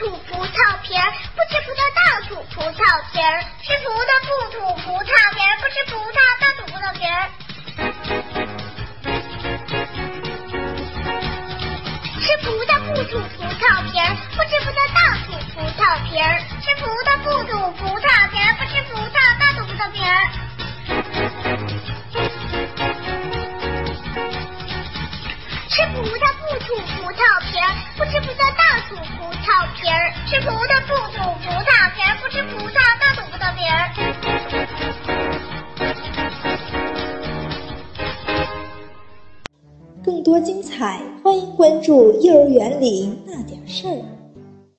吐葡萄皮儿不吃葡萄倒吐葡萄皮儿。吃葡萄不吐葡萄皮儿不吃葡萄倒吐葡萄皮儿。吃葡萄不吐葡萄皮儿不吃葡萄倒吐葡萄皮儿。吃葡萄不吐葡萄皮儿不吃葡萄倒吐葡萄皮儿。吃葡萄不吐葡萄皮儿不吃吃葡萄不吐葡萄皮儿，不吃葡萄倒吐葡萄皮儿。更多精彩，欢迎关注幼儿园里那点事儿。